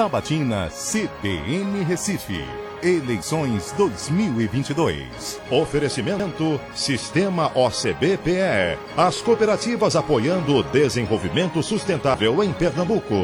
Sabatina CBN Recife. Eleições 2022. Oferecimento Sistema OCBPE. As cooperativas apoiando o desenvolvimento sustentável em Pernambuco.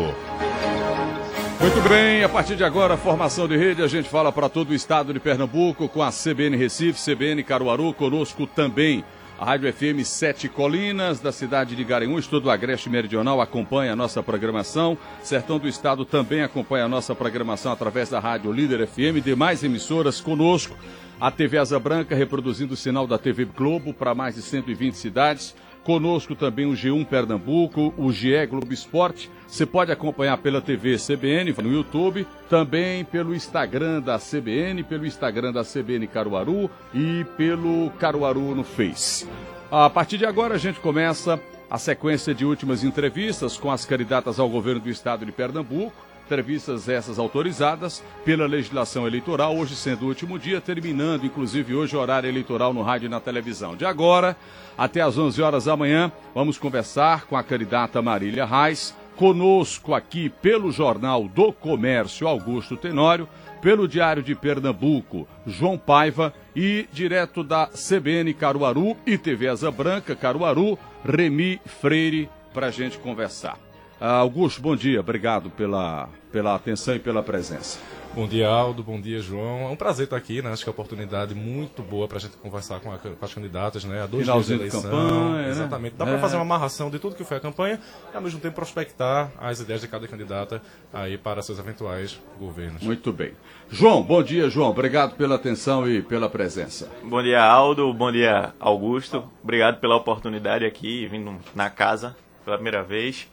Muito bem, a partir de agora, formação de rede, a gente fala para todo o estado de Pernambuco com a CBN Recife, CBN Caruaru, conosco também a Rádio FM Sete Colinas, da cidade de Garanhuns, todo o Agreste Meridional acompanha a nossa programação. Sertão do Estado também acompanha a nossa programação através da Rádio Líder FM. Demais emissoras conosco. A TV Asa Branca reproduzindo o sinal da TV Globo para mais de 120 cidades. Conosco também o G1 Pernambuco, o GE Globo Esporte. Você pode acompanhar pela TV CBN no YouTube, também pelo Instagram da CBN, pelo Instagram da CBN Caruaru e pelo Caruaru no Face. A partir de agora a gente começa a sequência de últimas entrevistas com as candidatas ao governo do estado de Pernambuco. Entrevistas essas autorizadas pela legislação eleitoral, hoje sendo o último dia, terminando inclusive hoje o horário eleitoral no rádio e na televisão. De agora até às 11 horas da manhã, vamos conversar com a candidata Marília Reis, conosco aqui pelo Jornal do Comércio Augusto Tenório, pelo Diário de Pernambuco João Paiva e direto da CBN Caruaru e TV Asa Branca Caruaru, Remi Freire, para a gente conversar. Uh, Augusto, bom dia, obrigado pela, pela atenção e pela presença. Bom dia, Aldo. Bom dia, João. É um prazer estar aqui, né? Acho que é uma oportunidade muito boa para a gente conversar com, a, com, as candidatas, né? Há dois Finalzinho dias de eleição. Campanha, né? Exatamente. Dá é. para fazer uma amarração de tudo que foi a campanha e, ao mesmo tempo, prospectar as ideias de cada candidata aí para seus eventuais governos. Muito bem. João, bom dia, João. Obrigado pela atenção e pela presença. Bom dia, Aldo. Bom dia, Augusto. Obrigado pela oportunidade aqui, vindo na casa pela primeira vez.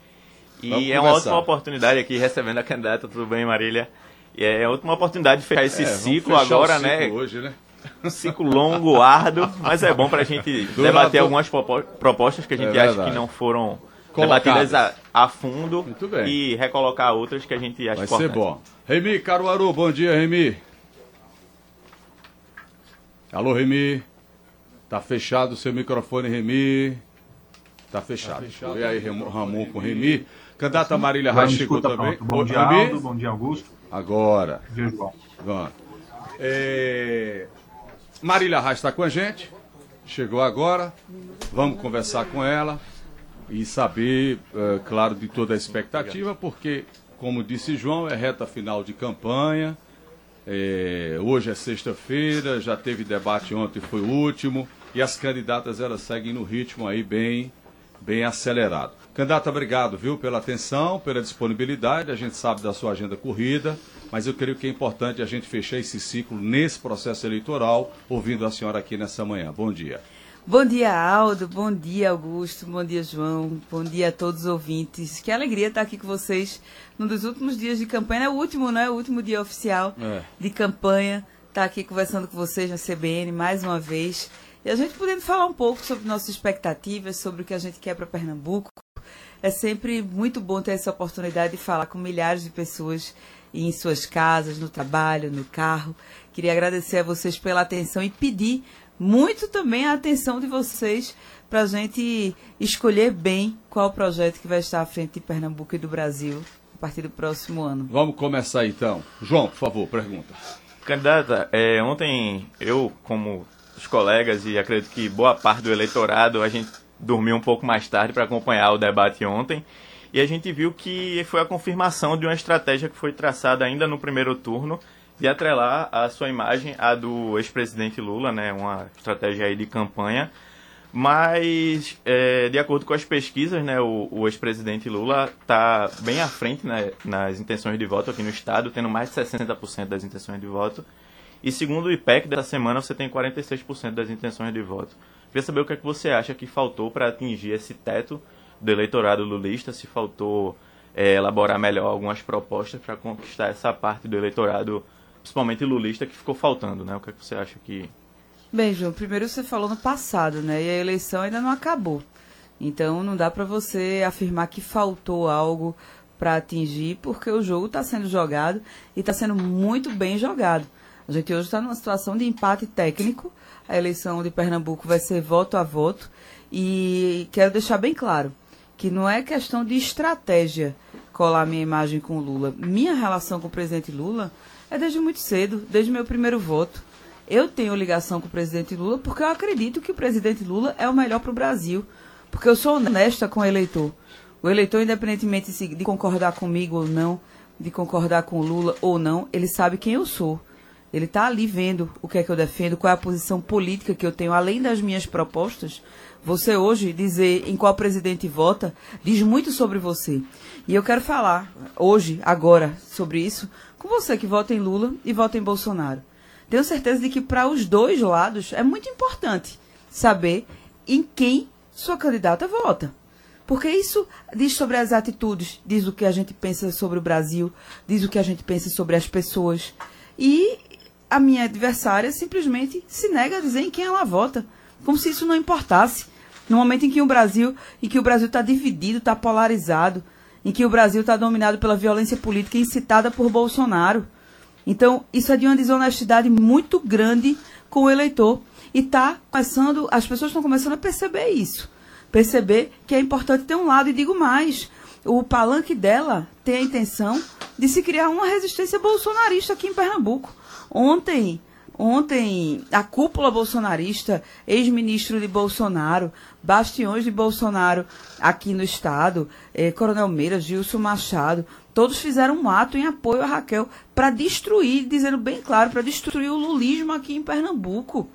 E é uma ótima oportunidade aqui recebendo a candidata. Tudo bem, Marília? E é a última oportunidade de fechar esse é, ciclo agora, ciclo né? Hoje, né? Um ciclo longo, árduo, mas é bom para a gente debater algumas propostas que a gente é acha que não foram debatidas a, a fundo e recolocar outras que a gente acha Vai importante. ser bom. Remy Caruaru, bom dia, Remy. Alô, Remy. Tá fechado o seu microfone, Remy. Tá fechado. Tá fechado. E aí, Ramon com Remy. Candidata Marília Reis chegou também. Bom dia, Aldo. Bom dia, Augusto. Agora. Bom dia, João. Agora. É... Marília Reis está com a gente. Chegou agora. Vamos conversar com ela e saber, é, claro, de toda a expectativa, porque, como disse João, é reta final de campanha. É... hoje é sexta-feira, já teve debate ontem, foi o último. E as candidatas elas seguem no ritmo aí bem, bem acelerado. Candidato, obrigado, viu, pela atenção, pela disponibilidade. A gente sabe da sua agenda corrida, mas eu creio que é importante a gente fechar esse ciclo nesse processo eleitoral, ouvindo a senhora aqui nessa manhã. Bom dia. Bom dia, Aldo. Bom dia, Augusto. Bom dia, João. Bom dia a todos os ouvintes. Que alegria estar aqui com vocês num dos últimos dias de campanha. É o último, né? O último dia oficial é. de campanha. Estar aqui conversando com vocês na CBN mais uma vez. E a gente podendo falar um pouco sobre nossas expectativas, sobre o que a gente quer para Pernambuco. É sempre muito bom ter essa oportunidade de falar com milhares de pessoas em suas casas, no trabalho, no carro. Queria agradecer a vocês pela atenção e pedir muito também a atenção de vocês para a gente escolher bem qual projeto que vai estar à frente de Pernambuco e do Brasil a partir do próximo ano. Vamos começar então. João, por favor, pergunta. Candidata, é, ontem eu, como os colegas e acredito que boa parte do eleitorado, a gente dormiu um pouco mais tarde para acompanhar o debate ontem. E a gente viu que foi a confirmação de uma estratégia que foi traçada ainda no primeiro turno de atrelar a sua imagem à do ex-presidente Lula, né, uma estratégia aí de campanha. Mas, é, de acordo com as pesquisas, né, o, o ex-presidente Lula está bem à frente né, nas intenções de voto aqui no Estado, tendo mais de 60% das intenções de voto. E segundo o IPEC dessa semana, você tem 46% das intenções de voto. Queria saber o que é que você acha que faltou para atingir esse teto do eleitorado lulista, se faltou é, elaborar melhor algumas propostas para conquistar essa parte do eleitorado, principalmente lulista, que ficou faltando, né? O que é que você acha que... Bem, João, primeiro você falou no passado, né? E a eleição ainda não acabou. Então não dá para você afirmar que faltou algo para atingir, porque o jogo está sendo jogado e está sendo muito bem jogado. A gente hoje está numa situação de empate técnico a eleição de Pernambuco vai ser voto a voto. E quero deixar bem claro que não é questão de estratégia colar minha imagem com o Lula. Minha relação com o presidente Lula é desde muito cedo, desde meu primeiro voto. Eu tenho ligação com o presidente Lula porque eu acredito que o presidente Lula é o melhor para o Brasil. Porque eu sou honesta com o eleitor. O eleitor, independentemente de concordar comigo ou não, de concordar com Lula ou não, ele sabe quem eu sou. Ele está ali vendo o que é que eu defendo, qual é a posição política que eu tenho, além das minhas propostas. Você hoje dizer em qual presidente vota diz muito sobre você. E eu quero falar hoje, agora, sobre isso, com você que vota em Lula e vota em Bolsonaro. Tenho certeza de que para os dois lados é muito importante saber em quem sua candidata vota. Porque isso diz sobre as atitudes, diz o que a gente pensa sobre o Brasil, diz o que a gente pensa sobre as pessoas. E a minha adversária simplesmente se nega a dizer em quem ela vota, como se isso não importasse. No momento em que o Brasil, em que o Brasil está dividido, está polarizado, em que o Brasil está dominado pela violência política incitada por Bolsonaro. Então, isso é de uma desonestidade muito grande com o eleitor. E tá começando, as pessoas estão começando a perceber isso. Perceber que é importante ter um lado. E digo mais, o palanque dela tem a intenção de se criar uma resistência bolsonarista aqui em Pernambuco. Ontem, ontem a cúpula bolsonarista, ex-ministro de Bolsonaro, bastiões de Bolsonaro aqui no estado, eh, Coronel Meira, Gilson Machado, todos fizeram um ato em apoio a Raquel para destruir, dizendo bem claro, para destruir o lulismo aqui em Pernambuco.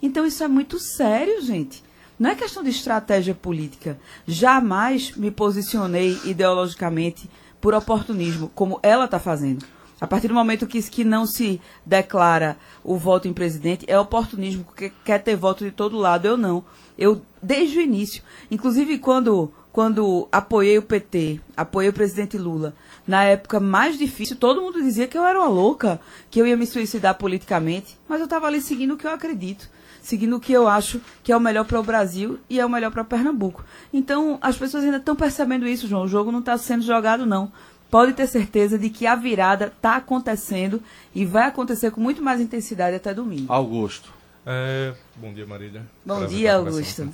Então isso é muito sério, gente. Não é questão de estratégia política. Jamais me posicionei ideologicamente por oportunismo, como ela está fazendo. A partir do momento que, que não se declara o voto em presidente, é oportunismo, porque quer ter voto de todo lado. Eu não. Eu, desde o início, inclusive quando, quando apoiei o PT, apoiei o presidente Lula, na época mais difícil, todo mundo dizia que eu era uma louca, que eu ia me suicidar politicamente, mas eu estava ali seguindo o que eu acredito, seguindo o que eu acho que é o melhor para o Brasil e é o melhor para Pernambuco. Então, as pessoas ainda estão percebendo isso, João. O jogo não está sendo jogado, não. Pode ter certeza de que a virada está acontecendo e vai acontecer com muito mais intensidade até domingo. Augusto. É, bom dia, Marília. Bom Prazer dia, Augusto.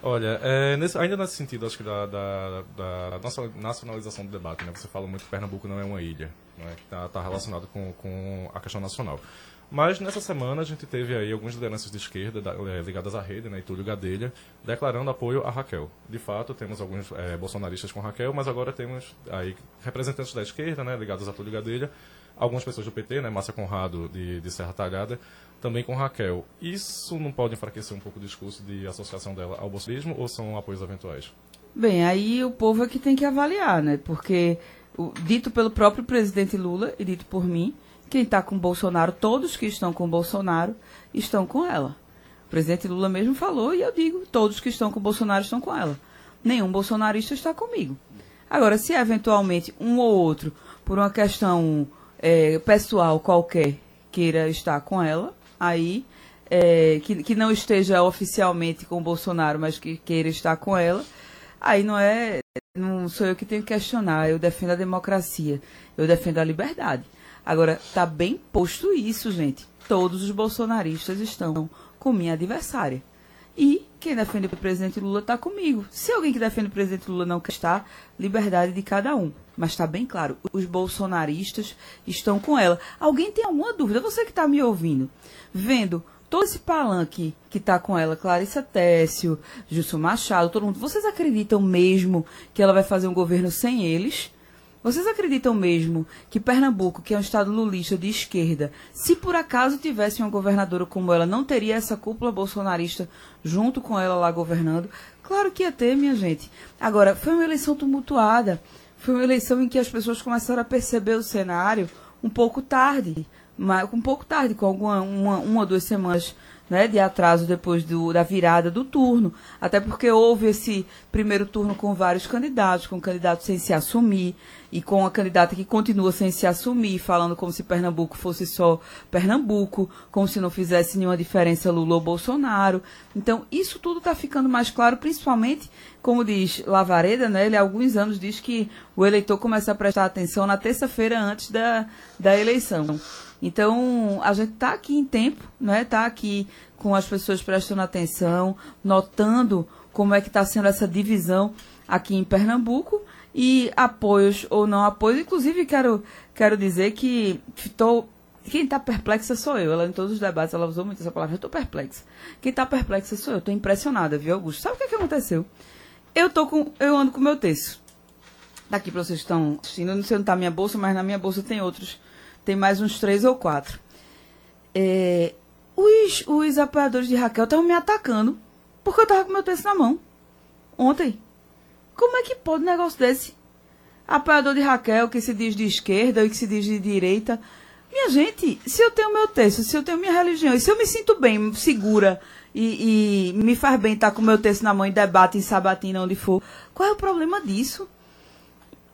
Olha, é, nesse, ainda nesse sentido, acho que da, da, da, nacionalização do debate, né? Você fala muito que Pernambuco não é uma ilha, né? que está tá relacionado com, com a questão nacional. Mas nessa semana a gente teve aí algumas lideranças de esquerda da, é, ligadas à rede, né, Túlio Gadelha, declarando apoio a Raquel. De fato, temos alguns é, bolsonaristas com Raquel, mas agora temos aí representantes da esquerda, né, ligados a Túlio Gadelha, algumas pessoas do PT, né, Márcia Conrado de, de Serra Talhada, também com Raquel. Isso não pode enfraquecer um pouco o discurso de associação dela ao bolsonarismo ou são apoios eventuais? Bem, aí o povo é que tem que avaliar, né? Porque dito pelo próprio presidente Lula e dito por mim, quem está com Bolsonaro, todos que estão com Bolsonaro, estão com ela. O presidente Lula mesmo falou e eu digo, todos que estão com Bolsonaro estão com ela. Nenhum bolsonarista está comigo. Agora, se eventualmente um ou outro, por uma questão é, pessoal qualquer, queira estar com ela, aí é, que, que não esteja oficialmente com Bolsonaro, mas que queira estar com ela, aí não é. Não sou eu que tenho que questionar. Eu defendo a democracia, eu defendo a liberdade. Agora, está bem posto isso, gente. Todos os bolsonaristas estão com minha adversária. E quem defende o presidente Lula está comigo. Se alguém que defende o presidente Lula não quer estar, liberdade de cada um. Mas está bem claro, os bolsonaristas estão com ela. Alguém tem alguma dúvida? Você que está me ouvindo, vendo todo esse palanque que está com ela, Clarissa Técio, Gilson Machado, todo mundo, vocês acreditam mesmo que ela vai fazer um governo sem eles? Vocês acreditam mesmo que Pernambuco, que é um estado lulista de esquerda, se por acaso tivesse uma governadora como ela, não teria essa cúpula bolsonarista junto com ela lá governando? Claro que ia ter, minha gente. Agora, foi uma eleição tumultuada. Foi uma eleição em que as pessoas começaram a perceber o cenário um pouco tarde. Um pouco tarde, com alguma, uma, uma ou duas semanas né, de atraso depois do, da virada do turno, até porque houve esse primeiro turno com vários candidatos, com candidatos sem se assumir e com a candidata que continua sem se assumir, falando como se Pernambuco fosse só Pernambuco, como se não fizesse nenhuma diferença Lula ou Bolsonaro. Então, isso tudo está ficando mais claro, principalmente, como diz Lavareda, né, ele há alguns anos diz que o eleitor começa a prestar atenção na terça-feira antes da, da eleição. Então, a gente está aqui em tempo, né? Está aqui com as pessoas prestando atenção, notando como é que está sendo essa divisão aqui em Pernambuco. E apoios ou não apoios, inclusive quero, quero dizer que estou quem está perplexa sou eu. Ela, em todos os debates, ela usou muito essa palavra. Eu estou perplexa. Quem está perplexa sou eu. Estou impressionada, viu, Augusto? Sabe o que, é que aconteceu? Eu, tô com, eu ando com meu texto. Daqui para vocês que estão assistindo. Não sei onde está minha bolsa, mas na minha bolsa tem outros. Tem mais uns três ou quatro. É, os, os apoiadores de Raquel estavam me atacando porque eu estava com meu texto na mão. Ontem. Como é que pode um negócio desse? Apoiador de Raquel, que se diz de esquerda e que se diz de direita minha gente, se eu tenho meu texto, se eu tenho minha religião, e se eu me sinto bem, segura e, e me faz bem estar com meu texto na mão em debate, em sabatina, onde for, qual é o problema disso?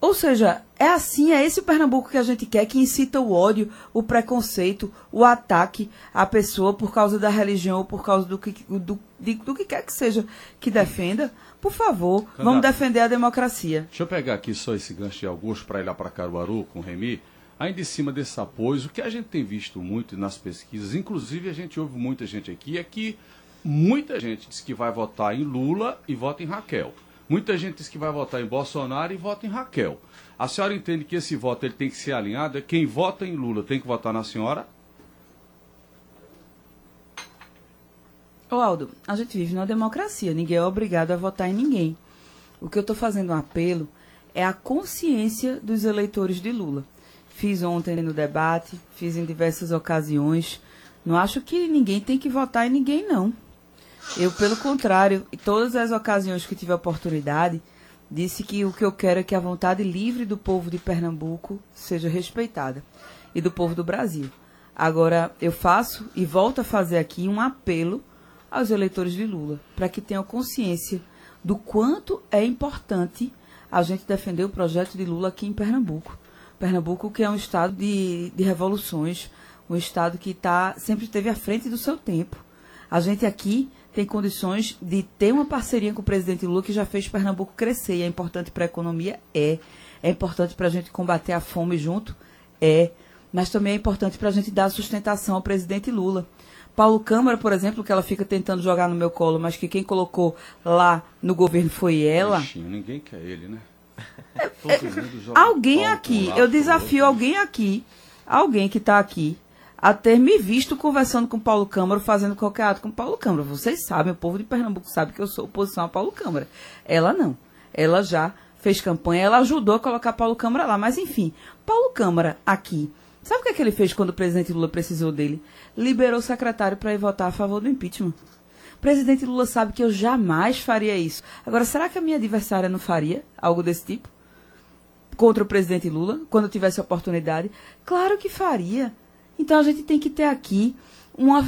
Ou seja, é assim, é esse o Pernambuco que a gente quer, que incita o ódio, o preconceito, o ataque à pessoa por causa da religião ou por causa do que, do, de, do que quer que seja que defenda. Por favor, Candidato, vamos defender a democracia. Deixa eu pegar aqui só esse gancho de Augusto para ir lá para Caruaru com o Remy. Ainda em cima desses apoios, o que a gente tem visto muito nas pesquisas, inclusive a gente ouve muita gente aqui, é que muita gente diz que vai votar em Lula e vota em Raquel. Muita gente diz que vai votar em Bolsonaro e vota em Raquel. A senhora entende que esse voto ele tem que ser alinhado? Quem vota em Lula tem que votar na senhora? Ô Aldo, a gente vive numa democracia, ninguém é obrigado a votar em ninguém. O que eu estou fazendo um apelo é a consciência dos eleitores de Lula. Fiz ontem no debate, fiz em diversas ocasiões. Não acho que ninguém tem que votar em ninguém, não. Eu, pelo contrário, em todas as ocasiões que tive a oportunidade, disse que o que eu quero é que a vontade livre do povo de Pernambuco seja respeitada e do povo do Brasil. Agora, eu faço e volto a fazer aqui um apelo aos eleitores de Lula para que tenham consciência do quanto é importante a gente defender o projeto de Lula aqui em Pernambuco. Pernambuco, que é um estado de, de revoluções, um estado que tá, sempre esteve à frente do seu tempo. A gente aqui tem condições de ter uma parceria com o presidente Lula que já fez Pernambuco crescer. E é importante para a economia? É. É importante para a gente combater a fome junto? É. Mas também é importante para a gente dar sustentação ao presidente Lula. Paulo Câmara, por exemplo, que ela fica tentando jogar no meu colo, mas que quem colocou lá no governo foi ela. Ixi, ninguém quer ele, né? É, alguém aqui, eu desafio alguém aqui, alguém que está aqui, a ter me visto conversando com Paulo Câmara, fazendo qualquer ato com Paulo Câmara. Vocês sabem, o povo de Pernambuco sabe que eu sou oposição a Paulo Câmara. Ela não. Ela já fez campanha, ela ajudou a colocar Paulo Câmara lá. Mas, enfim, Paulo Câmara aqui. Sabe o que, é que ele fez quando o presidente Lula precisou dele? Liberou o secretário para ir votar a favor do impeachment presidente Lula sabe que eu jamais faria isso. Agora, será que a minha adversária não faria algo desse tipo? Contra o presidente Lula, quando tivesse oportunidade? Claro que faria. Então a gente tem que ter aqui uma,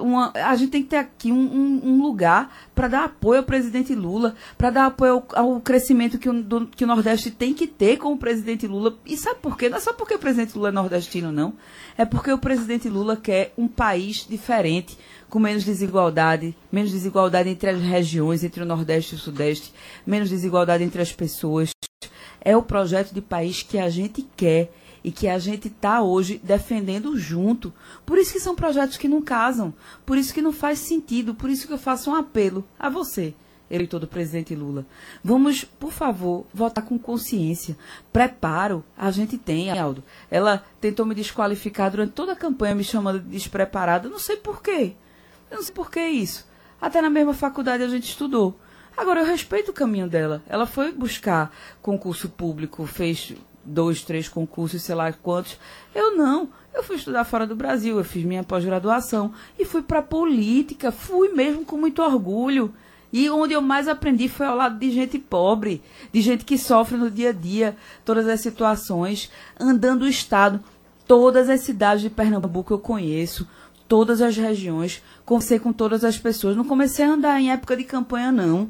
uma a gente tem que ter aqui um, um, um lugar para dar apoio ao presidente Lula, para dar apoio ao, ao crescimento que o, do, que o Nordeste tem que ter com o presidente Lula. E sabe por quê? Não é só porque o presidente Lula é nordestino, não. É porque o presidente Lula quer um país diferente, com menos desigualdade, menos desigualdade entre as regiões, entre o Nordeste e o Sudeste, menos desigualdade entre as pessoas. É o projeto de país que a gente quer e que a gente está hoje defendendo junto. Por isso que são projetos que não casam, por isso que não faz sentido, por isso que eu faço um apelo a você, eleitor do presidente Lula. Vamos, por favor, votar com consciência. Preparo a gente tem, Aldo. Ela tentou me desqualificar durante toda a campanha, me chamando de despreparada. Não sei por quê. Eu não sei por que isso. Até na mesma faculdade a gente estudou. Agora, eu respeito o caminho dela. Ela foi buscar concurso público, fez dois, três concursos, sei lá quantos. Eu não. Eu fui estudar fora do Brasil, eu fiz minha pós-graduação e fui para política. Fui mesmo com muito orgulho. E onde eu mais aprendi foi ao lado de gente pobre, de gente que sofre no dia a dia todas as situações, andando o estado. Todas as cidades de Pernambuco eu conheço, todas as regiões, conversei com todas as pessoas. Não comecei a andar em época de campanha, não.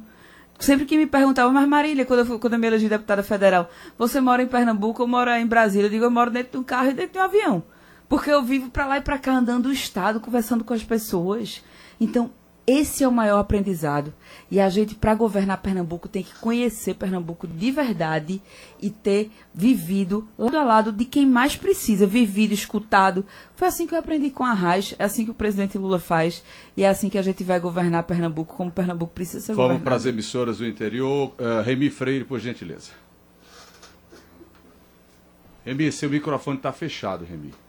Sempre que me perguntavam, mas Marília, quando eu, quando eu me elegi deputada federal, você mora em Pernambuco ou mora em Brasília? Eu digo, eu moro dentro de um carro e dentro de um avião. Porque eu vivo para lá e para cá andando o estado, conversando com as pessoas. Então, esse é o maior aprendizado. E a gente, para governar Pernambuco, tem que conhecer Pernambuco de verdade e ter vivido lado a lado de quem mais precisa, vivido, escutado. Foi assim que eu aprendi com a Raiz, é assim que o presidente Lula faz, e é assim que a gente vai governar Pernambuco, como Pernambuco precisa ser Vamos para as emissoras do interior. Uh, Remi Freire, por gentileza. Remy, seu microfone está fechado, Remy.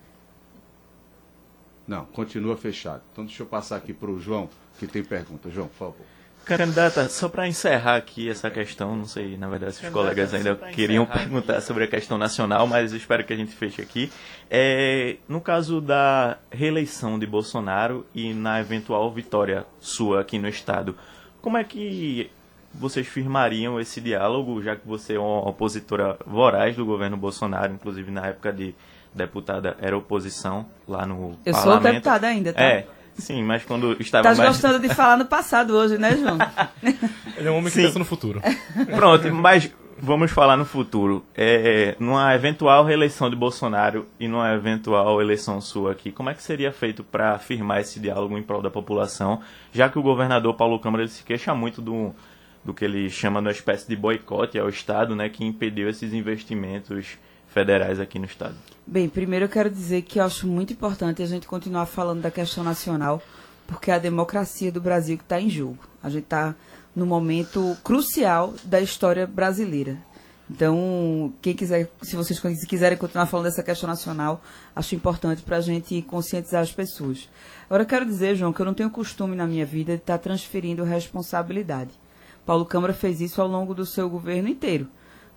Não, continua fechado. Então deixa eu passar aqui para o João, que tem pergunta. João, por favor. Candidata, só para encerrar aqui essa questão, não sei, na verdade, se os colegas ainda queriam perguntar sobre a questão nacional, mas espero que a gente feche aqui. É, no caso da reeleição de Bolsonaro e na eventual vitória sua aqui no Estado, como é que vocês firmariam esse diálogo, já que você é uma opositora voraz do governo Bolsonaro, inclusive na época de deputada era oposição lá no Eu parlamento. sou deputada ainda, tá? É, sim, mas quando estava Tá mais... gostando de falar no passado hoje, né, João? Ele é um homem que Sim. pensa no futuro. Pronto, mas vamos falar no futuro. É, numa eventual reeleição de Bolsonaro e numa eventual eleição sua aqui, como é que seria feito para firmar esse diálogo em prol da população, já que o governador Paulo Câmara ele se queixa muito do, do que ele chama de uma espécie de boicote ao Estado, né, que impediu esses investimentos federais aqui no Estado? Bem, primeiro eu quero dizer que eu acho muito importante a gente continuar falando da questão nacional, porque é a democracia do Brasil que está em jogo. A gente está no momento crucial da história brasileira. Então, quem quiser, se vocês quiserem continuar falando dessa questão nacional, acho importante para a gente conscientizar as pessoas. Agora, quero dizer, João, que eu não tenho costume na minha vida de estar transferindo responsabilidade. Paulo Câmara fez isso ao longo do seu governo inteiro.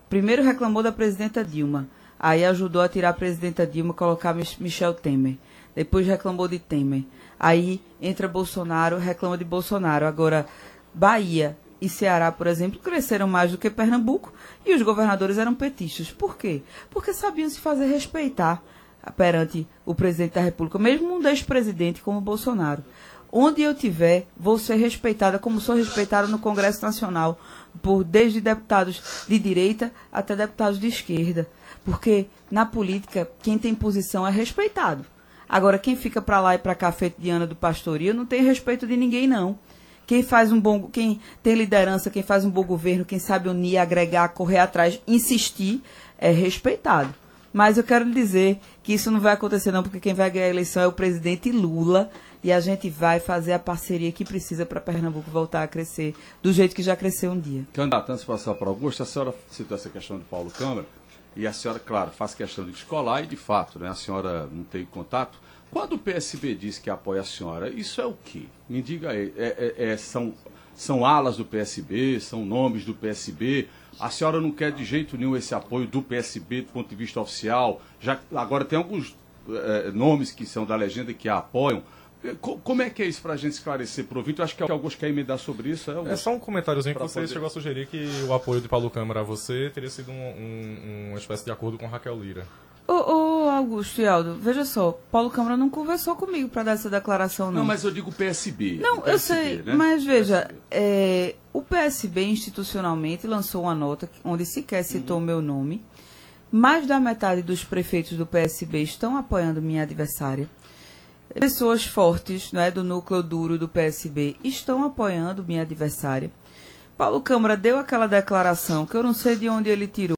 Primeiro reclamou da presidenta Dilma, aí ajudou a tirar a presidenta Dilma e colocar Mich- Michel Temer. Depois reclamou de Temer. Aí entra Bolsonaro, reclama de Bolsonaro. Agora, Bahia e Ceará, por exemplo, cresceram mais do que Pernambuco e os governadores eram petistas. Por quê? Porque sabiam se fazer respeitar perante o presidente da República, mesmo um ex-presidente como Bolsonaro. Onde eu tiver, vou ser respeitada como sou respeitada no Congresso Nacional, por desde deputados de direita até deputados de esquerda. Porque na política, quem tem posição é respeitado. Agora, quem fica para lá e para cá feito de Ana do Pastorio não tem respeito de ninguém, não. Quem faz um bom, quem tem liderança, quem faz um bom governo, quem sabe unir, agregar, correr atrás, insistir, é respeitado. Mas eu quero lhe dizer que isso não vai acontecer não, porque quem vai ganhar a eleição é o presidente Lula e a gente vai fazer a parceria que precisa para Pernambuco voltar a crescer do jeito que já cresceu um dia. Candidato, antes de passar para Augusto, a senhora citou essa questão de Paulo Câmara, e a senhora, claro, faz questão de descolar, e de fato, né, a senhora não tem contato. Quando o PSB diz que apoia a senhora, isso é o quê? Me diga aí, é- é- é- são, são alas do PSB, são nomes do PSB, a senhora não quer de jeito nenhum esse apoio do PSB do ponto de vista oficial, já agora tem alguns eh, nomes que são da legenda que a apoiam. Co- Como é que é isso para a gente esclarecer para o? Eu acho que alguns querem emendar sobre isso. É, É só um comentáriozinho que você poder- chegou a sugerir que o apoio de Paulo Câmara a você teria sido um- um- uma espécie de acordo com Raquel Lira. Ô, ô, Augusto e Aldo, veja só, Paulo Câmara não conversou comigo para dar essa declaração, não. Não, mas eu digo PSB. Não, o eu PSB, sei, né? mas veja, é, o PSB institucionalmente lançou uma nota onde sequer citou o meu nome. Mais da metade dos prefeitos do PSB estão apoiando minha adversária. Pessoas fortes né, do núcleo duro do PSB estão apoiando minha adversária. Paulo Câmara deu aquela declaração que eu não sei de onde ele tirou,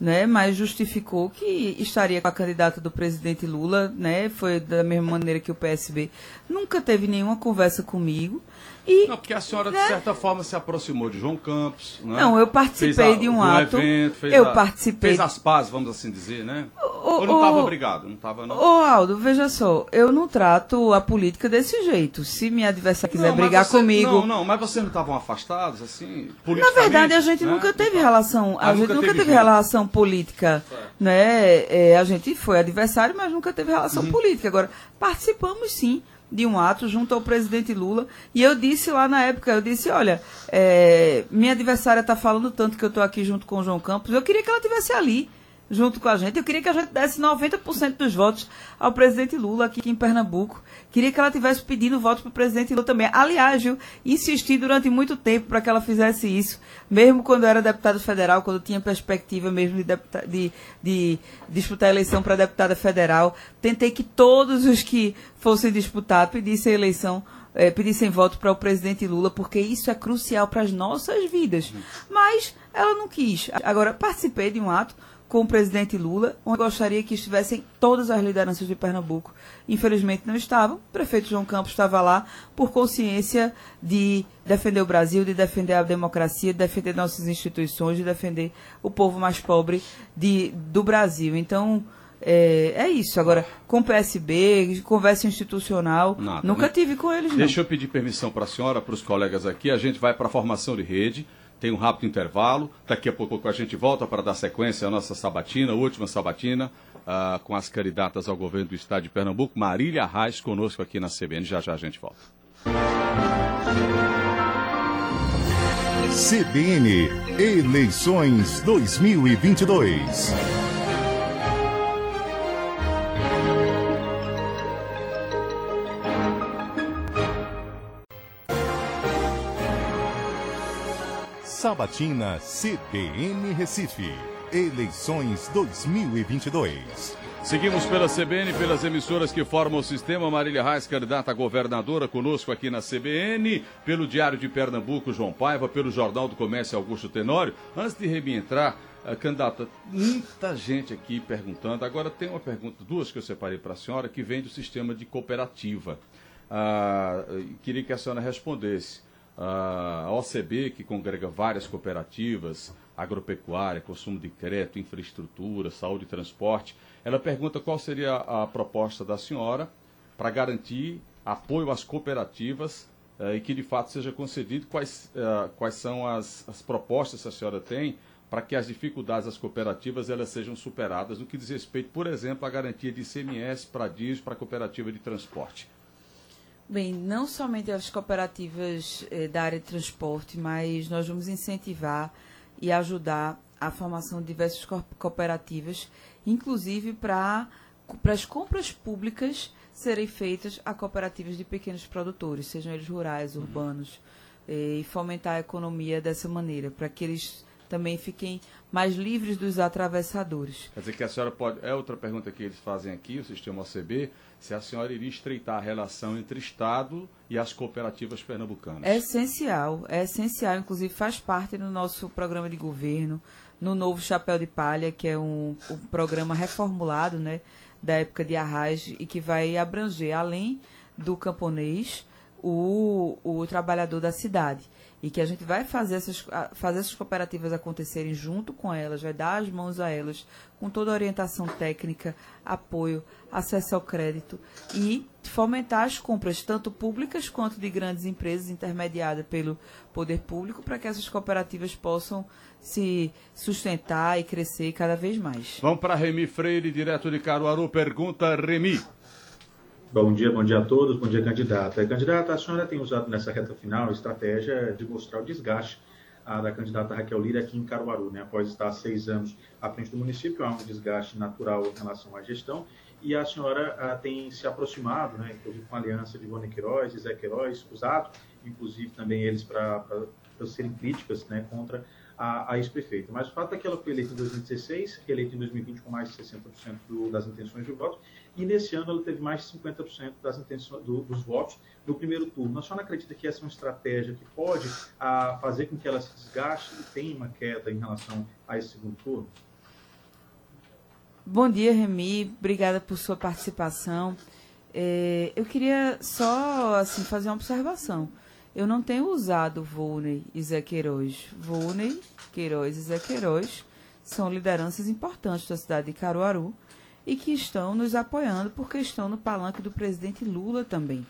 né, mas justificou que estaria com a candidata do presidente Lula, né, foi da mesma maneira que o PSB. Nunca teve nenhuma conversa comigo. E Não, porque a senhora, de né? certa forma, se aproximou de João Campos. Né? Não, eu participei a- de um do ato. Evento, fez Eu a- participei. Fez as pazes, vamos assim dizer, né? Ô, Ou não estava obrigado? Não estava, não. Ô, Aldo, veja só, eu não trato a política desse jeito. Se minha adversária quiser Não, brigar você- comigo. Não, não, mas vocês não estavam afastados, assim? Na verdade, a gente né? nunca teve relação. A Ah, gente nunca teve teve relação política, né? É, a gente foi adversário, mas nunca teve relação Uhum. política. Agora, participamos sim de um ato junto ao presidente Lula. E eu disse lá na época, eu disse, olha, é, minha adversária está falando tanto que eu estou aqui junto com o João Campos. Eu queria que ela tivesse ali. Junto com a gente, eu queria que a gente desse 90% dos votos ao presidente Lula aqui em Pernambuco. Queria que ela tivesse pedindo voto para o presidente Lula também. Aliás, viu, insisti durante muito tempo para que ela fizesse isso, mesmo quando eu era deputada federal, quando tinha perspectiva mesmo de, de- de disputar a eleição para deputada federal. Tentei que todos os que fossem disputar pedissem a eleição eh, pedissem voto para o presidente Lula, porque isso é crucial para as nossas vidas. Mas ela não quis. Agora, participei de um ato com o presidente Lula, onde gostaria que estivessem todas as lideranças de Pernambuco. Infelizmente não estavam. O prefeito João Campos estava lá por consciência de defender o Brasil, de defender a democracia, de defender nossas instituições, de defender o povo mais pobre de, do Brasil. Então, é, é, isso. Agora, com PSB, conversa institucional, Nada, nunca né? tive com eles. Não. Deixa eu pedir permissão para a senhora, para os colegas aqui. A gente vai para a formação de rede tem um rápido intervalo. Daqui a pouco a gente volta para dar sequência à nossa sabatina, última sabatina, uh, com as candidatas ao governo do estado de Pernambuco. Marília Reis conosco aqui na CBN. Já já a gente volta. CBN Eleições 2022. Sabatina CBN Recife. Eleições 2022. Seguimos pela CBN, pelas emissoras que formam o sistema. Marília Reis, candidata a governadora, conosco aqui na CBN, pelo Diário de Pernambuco, João Paiva, pelo Jornal do Comércio, Augusto Tenório. Antes de Remy entrar, uh, candidata, muita gente aqui perguntando. Agora tem uma pergunta, duas que eu separei para a senhora, que vem do sistema de cooperativa. Uh, queria que a senhora respondesse a OCB, que congrega várias cooperativas, agropecuária, consumo de crédito, infraestrutura, saúde e transporte, ela pergunta qual seria a proposta da senhora para garantir apoio às cooperativas eh, e que de fato seja concedido, quais, eh, quais são as, as propostas que a senhora tem para que as dificuldades das cooperativas elas sejam superadas no que diz respeito, por exemplo, à garantia de ICMS para diesel para cooperativa de transporte. Bem, não somente as cooperativas eh, da área de transporte, mas nós vamos incentivar e ajudar a formação de diversas co cooperativas, inclusive para as compras públicas serem feitas a cooperativas de pequenos produtores, sejam eles rurais, urbanos, eh, e fomentar a economia dessa maneira, para que eles também fiquem mais livres dos atravessadores. Quer dizer que a senhora pode. É outra pergunta que eles fazem aqui, o sistema OCB, se a senhora iria estreitar a relação entre Estado e as cooperativas pernambucanas. É essencial, é essencial, inclusive faz parte do nosso programa de governo, no novo Chapéu de Palha, que é um, um programa reformulado né, da época de Arraiz e que vai abranger, além do camponês, o, o trabalhador da cidade e que a gente vai fazer essas, fazer essas cooperativas acontecerem junto com elas, vai dar as mãos a elas com toda a orientação técnica, apoio, acesso ao crédito e fomentar as compras tanto públicas quanto de grandes empresas intermediadas pelo poder público para que essas cooperativas possam se sustentar e crescer cada vez mais. Vamos para Remi Freire, direto de Caruaru. Pergunta Remi. Bom dia, bom dia a todos, bom dia, candidata. Candidata, a senhora tem usado nessa reta final a estratégia de mostrar o desgaste a, da candidata Raquel Lira aqui em Caruaru, né? Após estar seis anos à frente do município, há um desgaste natural em relação à gestão e a senhora a, tem se aproximado, né, inclusive com a aliança de Ivone Queiroz e Zé Queiroz, usado, inclusive também eles para serem críticas né, contra a, a ex-prefeita. Mas o fato é que ela foi eleita em 2016, eleita em 2020 com mais de 60% do, das intenções de voto, e nesse ano ela teve mais de 50% das intenções, do, dos votos no primeiro turno. A senhora acredita que essa é uma estratégia que pode a, ah, fazer com que ela se desgaste e tenha uma queda em relação a esse segundo turno? Bom dia, Remy. Obrigada por sua participação. É, eu queria só assim, fazer uma observação. Eu não tenho usado Volney e Zé Queiroz. Volney, Queiroz e Zé Queiroz são lideranças importantes da cidade de Caruaru e que estão nos apoiando porque estão no palanque do presidente Lula também.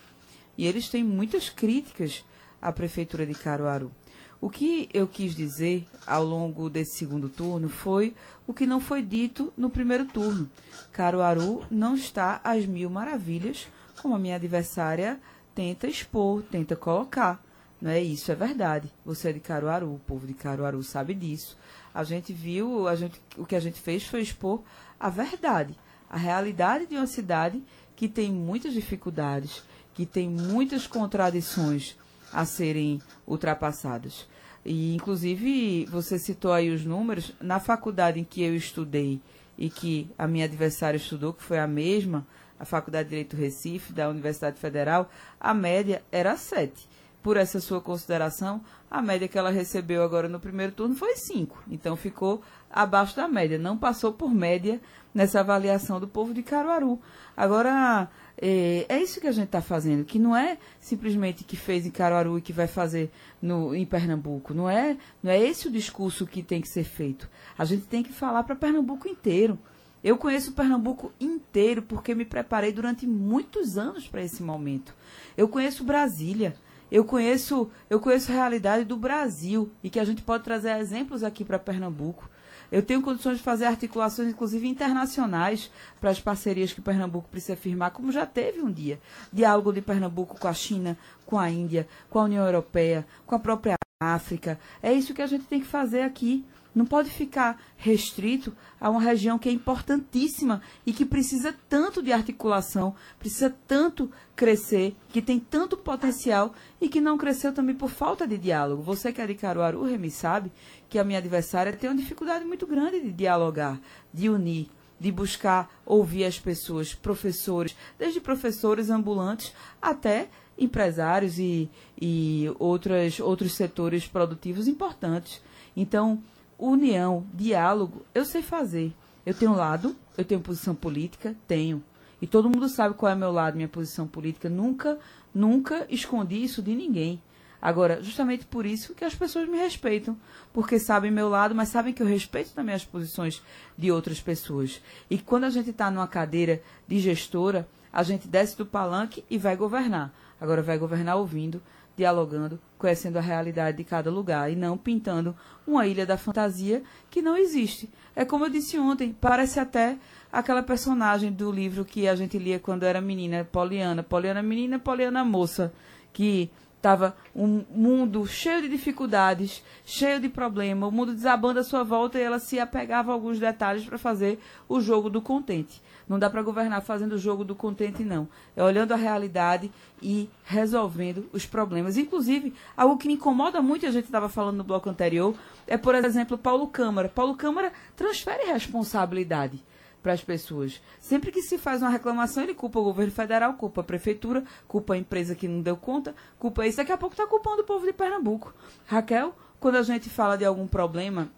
E eles têm muitas críticas à prefeitura de Caruaru. O que eu quis dizer ao longo desse segundo turno foi o que não foi dito no primeiro turno. Caruaru não está às mil maravilhas, como a minha adversária tenta expor, tenta colocar. Não é isso, é verdade. Você é de Caruaru, o povo de Caruaru sabe disso. A gente viu, a gente, o que a gente fez foi expor a verdade a realidade de uma cidade que tem muitas dificuldades, que tem muitas contradições a serem ultrapassadas. E, inclusive, você citou aí os números. Na faculdade em que eu estudei e que a minha adversária estudou, que foi a mesma, a Faculdade de Direito Recife, da Universidade Federal, a média era 7. Por essa sua consideração, a média que ela recebeu agora no primeiro turno foi 5. Então, ficou abaixo da média, não passou por média nessa avaliação do povo de Caruaru. Agora, é, é isso que a gente está fazendo, que não é simplesmente que fez em Caruaru e que vai fazer no, em Pernambuco. Não é, não é esse o discurso que tem que ser feito. A gente tem que falar para Pernambuco inteiro. Eu conheço Pernambuco inteiro porque me preparei durante muitos anos para esse momento. Eu conheço Brasília. Eu conheço, eu conheço a realidade do Brasil e que a gente pode trazer exemplos aqui para Pernambuco. Eu tenho condições de fazer articulações, inclusive internacionais, para as parcerias que Pernambuco precisa firmar, como já teve um dia. Diálogo de Pernambuco com a China, com a Índia, com a União Europeia, com a própria África. É isso que a gente tem que fazer aqui. Não pode ficar restrito a uma região que é importantíssima e que precisa tanto de articulação, precisa tanto crescer, que tem tanto potencial e que não cresceu também por falta de diálogo. Você que é de Caruaru, Remy, sabe que a minha adversária tem uma dificuldade muito grande de dialogar, de unir, de buscar ouvir as pessoas, professores, desde professores ambulantes até empresários e, e outras, outros setores produtivos importantes. Então, união, diálogo, eu sei fazer. Eu tenho lado, eu tenho posição política, tenho. E todo mundo sabe qual é meu lado, minha posição política. Nunca, nunca escondi isso de ninguém. Agora, justamente por isso que as pessoas me respeitam, porque sabem meu lado, mas sabem que eu respeito também as posições de outras pessoas. E quando a gente está numa cadeira de gestora, a gente desce do palanque e vai governar. Agora vai governar ouvindo, dialogando, conhecendo a realidade de cada lugar e não pintando uma ilha da fantasia que não existe. É como eu disse ontem, parece até aquela personagem do livro que a gente lia quando era menina, Poliana, Poliana menina, Poliana moça, que estava um mundo cheio de dificuldades, cheio de problemas, o mundo desabando à sua volta e ela se apegava a alguns detalhes para fazer o jogo do contente. Não dá para governar fazendo o jogo do contente, não. É olhando a realidade e resolvendo os problemas. Inclusive, algo que me incomoda muito, a gente estava falando no bloco anterior, é, por exemplo, Paulo Câmara. Paulo Câmara transfere responsabilidade para as pessoas. Sempre que se faz uma reclamação, ele culpa o governo federal, culpa a prefeitura, culpa a empresa que não deu conta, culpa isso. Daqui a pouco está culpando o povo de Pernambuco. Raquel, quando a gente fala de algum problema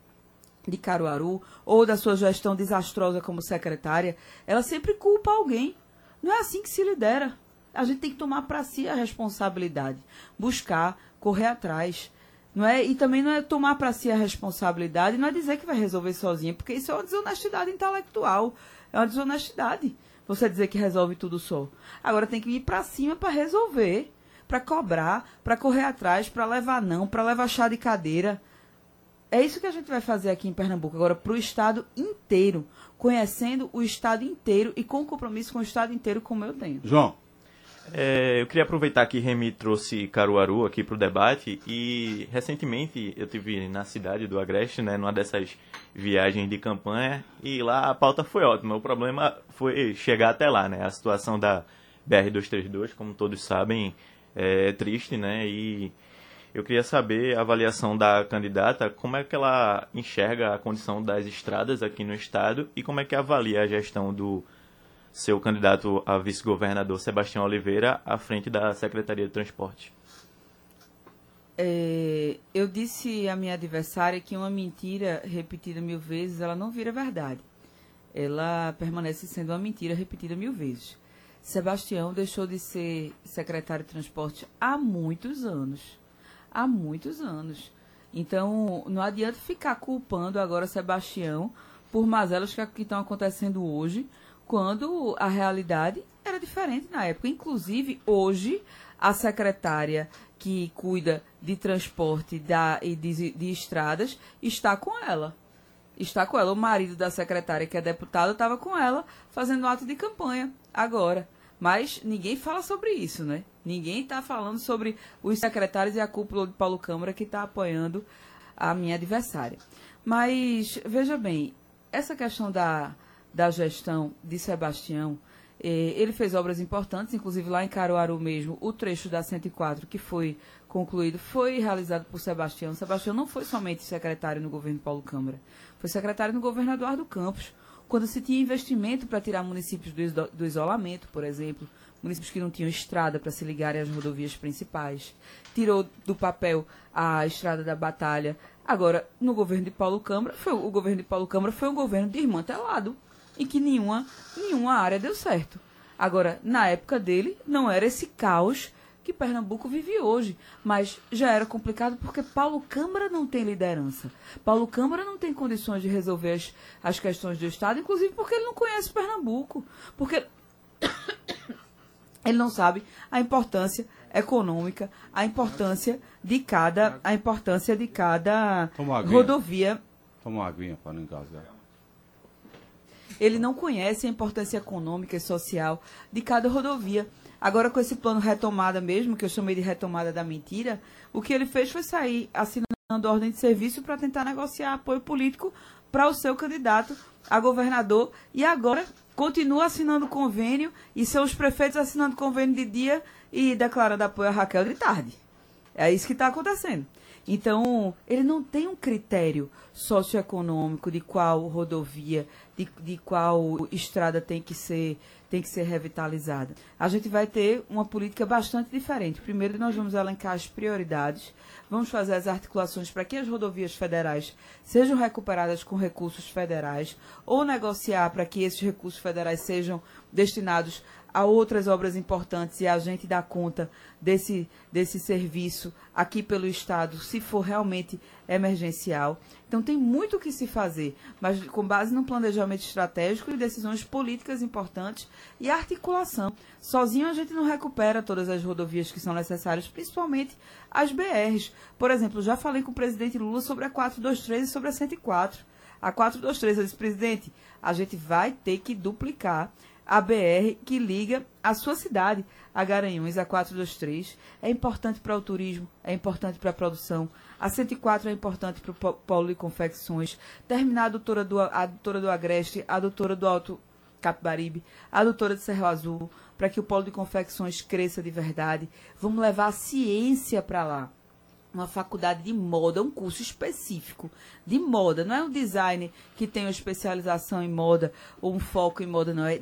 de Caruaru ou da sua gestão desastrosa como secretária, ela sempre culpa alguém. Não é assim que se lidera. A gente tem que tomar para si a responsabilidade, buscar, correr atrás. Não é? E também não é tomar para si a responsabilidade, não é dizer que vai resolver sozinha, porque isso é uma desonestidade intelectual, é uma desonestidade. Você dizer que resolve tudo só. Agora tem que ir para cima para resolver, para cobrar, para correr atrás, para levar não, para levar chá de cadeira. É isso que a gente vai fazer aqui em Pernambuco, agora para o Estado inteiro, conhecendo o Estado inteiro e com compromisso com o Estado inteiro, como eu tenho. João. É, eu queria aproveitar que Remy trouxe Caruaru aqui para o debate e recentemente eu tive na cidade do Agreste, né, numa dessas viagens de campanha e lá a pauta foi ótima. O problema foi chegar até lá, né? A situação da BR-232, como todos sabem, é triste, né? E eu queria saber a avaliação da candidata, como é que ela enxerga a condição das estradas aqui no estado e como é que avalia a gestão do seu candidato a vice-governador Sebastião Oliveira à frente da Secretaria de Transporte. É, eu disse à minha adversária que uma mentira repetida mil vezes, ela não vira verdade. Ela permanece sendo uma mentira repetida mil vezes. Sebastião deixou de ser secretário de transporte há muitos anos há muitos anos. Então, não adianta ficar culpando agora Sebastião por mazelas que, que estão acontecendo hoje, quando a realidade era diferente na época. Inclusive, hoje, a secretária que cuida de transporte da, e de, de estradas está com ela. Está com ela. O marido da secretária, que é deputado, estava com ela fazendo ato de campanha agora. Mas ninguém fala sobre isso, né? Ninguém está falando sobre os secretários e a cúpula de Paulo Câmara que está apoiando a minha adversária. Mas, veja bem, essa questão da, da gestão de Sebastião, eh, ele fez obras importantes, inclusive lá em Caruaru mesmo, o trecho da 104 que foi concluído foi realizado por Sebastião. Sebastião não foi somente secretário no governo Paulo Câmara, foi secretário no governo Eduardo Campos quando se tinha investimento para tirar municípios do, isolamento, por exemplo, municípios que não tinham estrada para se ligarem às rodovias principais, tirou do papel a estrada da Batalha. Agora, no governo de Paulo Câmara, foi, o governo de Paulo Câmara foi um governo desmantelado, em que nenhuma, nenhuma área deu certo. Agora, na época dele, não era esse caos que Pernambuco vive hoje. Mas já era complicado porque Paulo Câmara não tem liderança. Paulo Câmara não tem condições de resolver as, as questões do Estado, inclusive porque ele não conhece Pernambuco. Porque ele não sabe a importância econômica, a importância de cada, a importância de cada rodovia. Toma uma aguinha para não engasgar. Ele não conhece a importância econômica e social de cada rodovia. Agora, com esse plano retomada mesmo, que eu chamei de retomada da mentira, o que ele fez foi sair assinando ordem de serviço para tentar negociar apoio político para o seu candidato a governador e agora continua assinando convênio e os prefeitos assinando convênio de dia e declarando apoio a Raquel de tarde. É isso que está acontecendo. Então, ele não tem um critério socioeconômico de qual rodovia, de, de qual estrada tem que ser tem que ser revitalizada. A gente vai ter uma política bastante diferente. Primeiro, nós vamos elencar as prioridades, vamos fazer as articulações para que as rodovias federais sejam recuperadas com recursos federais ou negociar para que esses recursos federais sejam destinados a outras obras importantes e a gente dá conta desse, desse serviço aqui pelo Estado, se for realmente emergencial. Então tem muito o que se fazer, mas com base no planejamento estratégico e decisões políticas importantes e articulação. Sozinho a gente não recupera todas as rodovias que são necessárias, principalmente as BRs. Por exemplo, já falei com o presidente Lula sobre a 423 e sobre a 104. A 423, eu disse, presidente, a gente vai ter que duplicar a BR que liga a sua cidade, a Garanhuns, a 423. É importante para o turismo, é importante para a produção. A 104 é importante para o polo de confecções. Terminar a doutora do, a doutora do Agreste, a doutora do Alto Capibaribe, a doutora de Cerro Azul, para que o polo de confecções cresça de verdade. Vamos levar a ciência para lá uma faculdade de moda, um curso específico de moda. Não é um design que tem uma especialização em moda ou um foco em moda, não. É,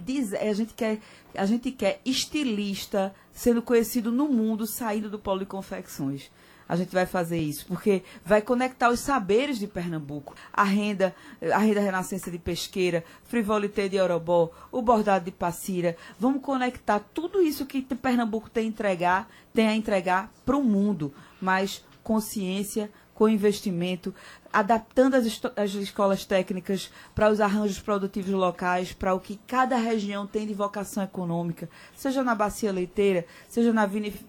a, gente quer, a gente quer estilista sendo conhecido no mundo, saindo do polo de confecções. A gente vai fazer isso, porque vai conectar os saberes de Pernambuco, a renda, a renda renascença de pesqueira, frivolité de Orobó, o bordado de Passira. Vamos conectar tudo isso que Pernambuco tem a entregar, tem a entregar para o mundo. Mas consciência, com investimento, adaptando as, as escolas técnicas para os arranjos produtivos locais, para o que cada região tem de vocação econômica, seja na bacia leiteira, seja na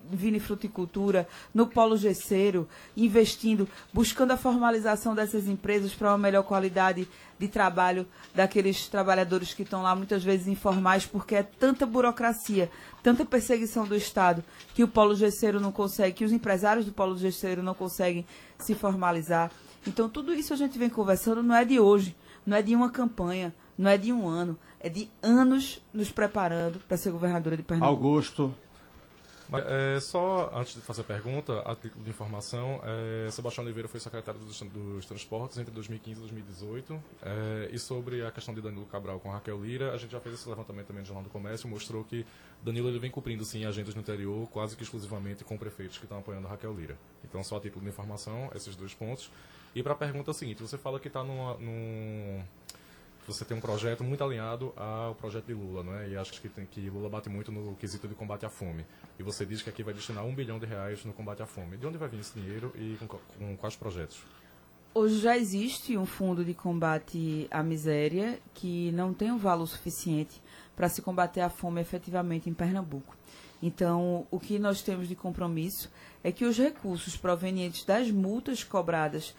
vinifruticultura, no polo gesseiro, investindo, buscando a formalização dessas empresas para uma melhor qualidade de trabalho daqueles trabalhadores que estão lá muitas vezes informais, porque é tanta burocracia, tanta perseguição do Estado, que o polo gesseiro não consegue, que os empresários do polo gesseiro não conseguem se formalizar. Então, tudo isso a gente vem conversando, não é de hoje, não é de uma campanha, não é de um ano, é de anos nos preparando para ser governadora de Pernambuco. Augusto. Mas, é, só antes de fazer a pergunta, a título de informação, é, Sebastião Oliveira foi secretário dos, dos Transportes entre 2015 e 2018. É, e sobre a questão de Danilo Cabral com Raquel Lira, a gente já fez esse levantamento também no Jornal do Comércio, mostrou que Danilo ele vem cumprindo sim agendas no interior, quase que exclusivamente com prefeitos que estão apoiando a Raquel Lira. Então, só a título de informação, esses dois pontos. E para a pergunta seguinte, você fala que está num, você tem um projeto muito alinhado ao projeto de Lula, não é? E acho que, que Lula bate muito no quesito de combate à fome. E você diz que aqui vai destinar um bilhão de reais no combate à fome. De onde vai vir esse dinheiro e com, com quais projetos? Hoje já existe um fundo de combate à miséria que não tem um valor suficiente para se combater a fome efetivamente em Pernambuco. Então, o que nós temos de compromisso é que os recursos provenientes das multas cobradas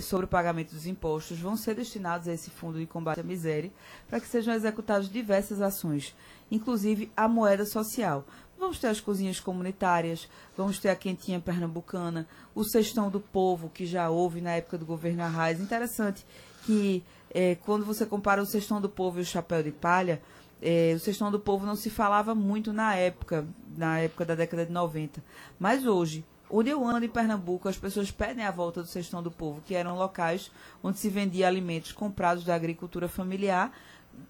sobre o pagamento dos impostos vão ser destinados a esse fundo de combate à miséria para que sejam executadas diversas ações, inclusive a moeda social. Vamos ter as cozinhas comunitárias, vamos ter a quentinha pernambucana, o cestão do povo, que já houve na época do governo Arraes. Interessante que é, quando você compara o cestão do povo e o chapéu de palha, é, o cestão do povo não se falava muito na época, na época da década de 90. Mas hoje, Onde eu ando em Pernambuco, as pessoas pedem a volta do Cestão do Povo, que eram locais onde se vendia alimentos comprados da agricultura familiar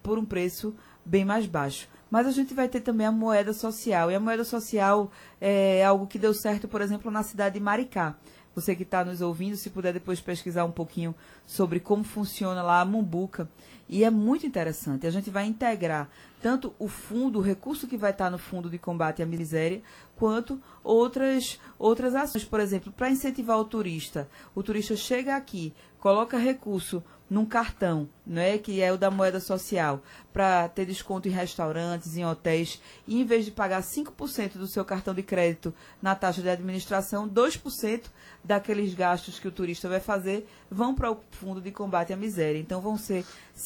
por um preço bem mais baixo. Mas a gente vai ter também a moeda social. E a moeda social é algo que deu certo, por exemplo, na cidade de Maricá. Você que está nos ouvindo, se puder depois pesquisar um pouquinho sobre como funciona lá a Mumbuca. E é muito interessante. A gente vai integrar tanto o fundo, o recurso que vai estar no fundo de combate à miséria, quanto outras, outras ações. Por exemplo, para incentivar o turista. O turista chega aqui, coloca recurso num cartão, né, que é o da moeda social, para ter desconto em restaurantes, em hotéis, e em vez de pagar 5% do seu cartão de crédito na taxa de administração, 2% daqueles gastos que o turista vai fazer vão para o fundo de combate à miséria. Então vão ser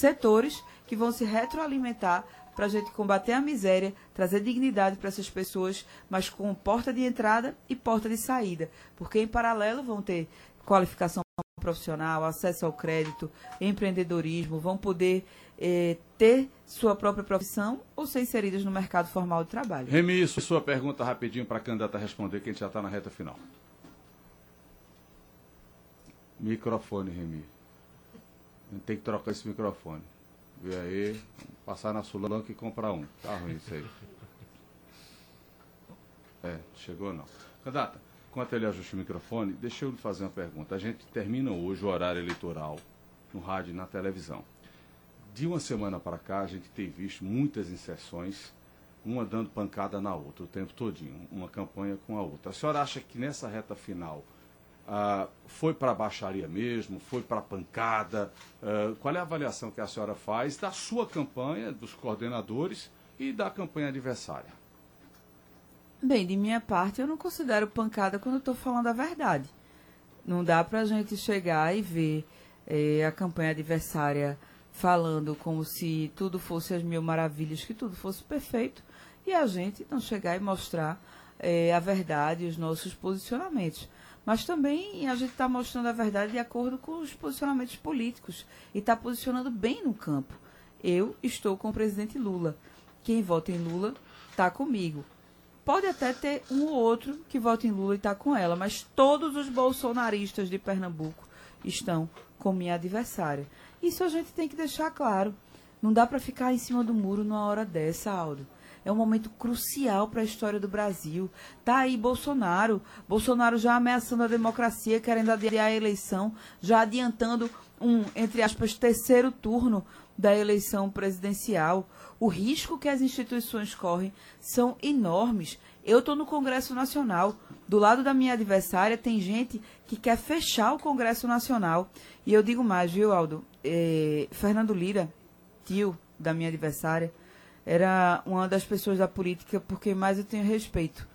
setores que vão se retroalimentar para a gente combater a miséria, trazer dignidade para essas pessoas, mas com porta de entrada e porta de saída, porque em paralelo vão ter qualificação profissional, acesso ao crédito, empreendedorismo, vão poder eh, ter sua própria profissão ou ser inseridas no mercado formal de trabalho. Remi, sua pergunta rapidinho para a candidata responder, que a gente já está na reta final. Microfone, Remi. A gente tem que trocar esse microfone. Vê aí, passar na Sulanca e comprar um. Tá ruim isso aí. É, chegou não. Candidata, Enquanto ele ajusta o microfone, deixa eu lhe fazer uma pergunta. A gente termina hoje o horário eleitoral no rádio e na televisão. De uma semana para cá, a gente tem visto muitas inserções, uma dando pancada na outra o tempo todinho, uma campanha com a outra. A senhora acha que nessa reta final ah, foi para a baixaria mesmo, foi para a pancada? Ah, qual é a avaliação que a senhora faz da sua campanha, dos coordenadores e da campanha adversária? Bem, de minha parte, eu não considero pancada quando estou falando a verdade. Não dá para a gente chegar e ver é, a campanha adversária falando como se tudo fosse as mil maravilhas, que tudo fosse perfeito, e a gente não chegar e mostrar é, a verdade e os nossos posicionamentos. Mas também a gente está mostrando a verdade de acordo com os posicionamentos políticos e está posicionando bem no campo. Eu estou com o presidente Lula. Quem vota em Lula está comigo. Pode até ter um ou outro que vote em Lula e está com ela, mas todos os bolsonaristas de Pernambuco estão com minha adversária. Isso a gente tem que deixar claro. Não dá para ficar em cima do muro numa hora dessa, Aldo. É um momento crucial para a história do Brasil. Tá aí Bolsonaro, Bolsonaro já ameaçando a democracia, querendo adiar a eleição, já adiantando um, entre aspas, terceiro turno da eleição presidencial. O risco que as instituições correm são enormes. Eu estou no Congresso Nacional. Do lado da minha adversária tem gente que quer fechar o Congresso Nacional. E eu digo mais, viu, Aldo? É, Fernando Lira, tio da minha adversária, era uma das pessoas da política porque mais eu tenho respeito.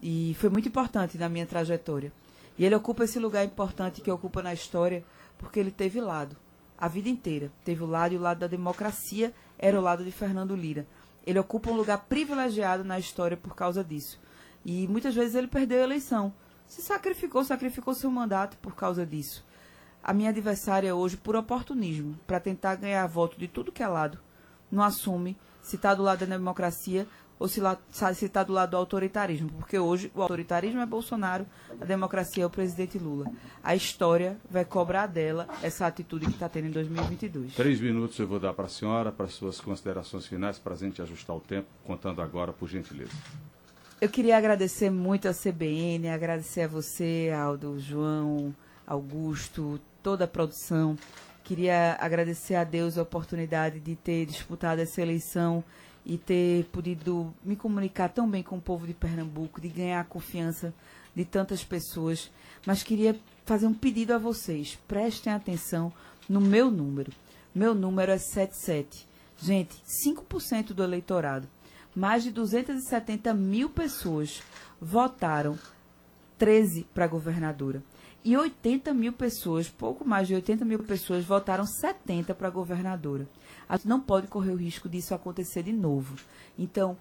E foi muito importante na minha trajetória. E ele ocupa esse lugar importante que ocupa na história porque ele teve lado a vida inteira. Teve o lado e o lado da democracia era o lado de Fernando Lira. Ele ocupa um lugar privilegiado na história por causa disso. E muitas vezes ele perdeu a eleição. Se sacrificou, sacrificou seu mandato por causa disso. A minha adversária hoje, por oportunismo, para tentar ganhar voto de tudo que é lado, não assume se está do lado da democracia ou se está do lado do autoritarismo, porque hoje o autoritarismo é Bolsonaro, a democracia é o presidente Lula. A história vai cobrar dela essa atitude que está tendo em 2022. Três minutos eu vou dar para a senhora, para suas considerações finais, para a gente ajustar o tempo, contando agora, por gentileza. Eu queria agradecer muito a CBN, agradecer a você, Aldo, João, Augusto, toda a produção. Queria agradecer a Deus a oportunidade de ter disputado essa eleição e ter podido me comunicar tão bem com o povo de Pernambuco, de ganhar a confiança de tantas pessoas. Mas queria fazer um pedido a vocês. Prestem atenção no meu número. Meu número é 77. Gente, 5% do eleitorado, mais de 270 mil pessoas votaram 13 para governadora. E 80 mil pessoas, pouco mais de 80 mil pessoas, votaram 70 para governadora. A gente não pode correr o risco disso acontecer de novo. Então,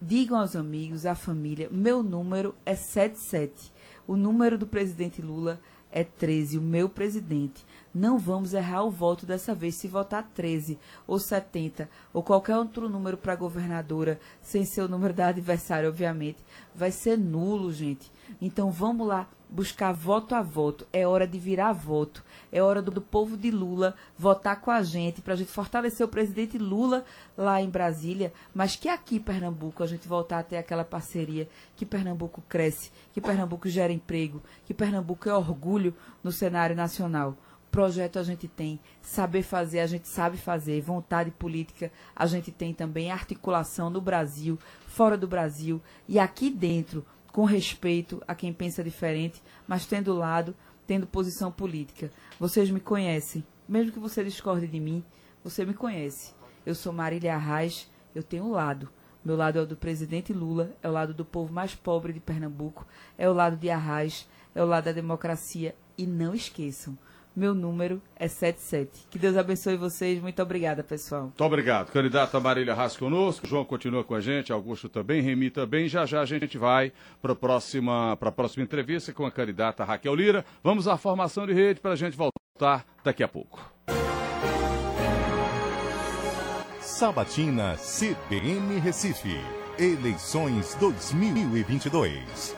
digam aos amigos, à família, meu número é 77. O número do presidente Lula é 13, o meu presidente. Não vamos errar o voto dessa vez. Se votar 13 ou 70 ou qualquer outro número para governadora, sem ser o número da adversária, obviamente, vai ser nulo, gente. Então vamos lá buscar voto a voto. É hora de virar voto. É hora do, do povo de Lula votar com a gente para a gente fortalecer o presidente Lula lá em Brasília, mas que aqui em Pernambuco a gente voltar a ter aquela parceria, que Pernambuco cresce, que Pernambuco gera emprego, que Pernambuco é orgulho no cenário nacional projeto a gente tem, saber fazer a gente sabe fazer, vontade política a gente tem também, articulação no Brasil, fora do Brasil e aqui dentro com respeito a quem pensa diferente, mas tendo lado, tendo posição política. Vocês me conhecem, mesmo que você discorde de mim, você me conhece. Eu sou Marília Arraes, eu tenho um lado. Meu lado é o do presidente Lula, é o lado do povo mais pobre de Pernambuco, é o lado de Arraes, é o lado da democracia. E não esqueçam, meu número é 77. Que Deus abençoe vocês. Muito obrigada, pessoal. Muito obrigado. Candidata Marília Haas conosco. João continua com a gente. Augusto também. Remi também. Já já a gente vai para a próxima, próxima entrevista com a candidata Raquel Lira. Vamos à formação de rede para a gente voltar daqui a pouco. Sabatina CBN Recife. Eleições 2022.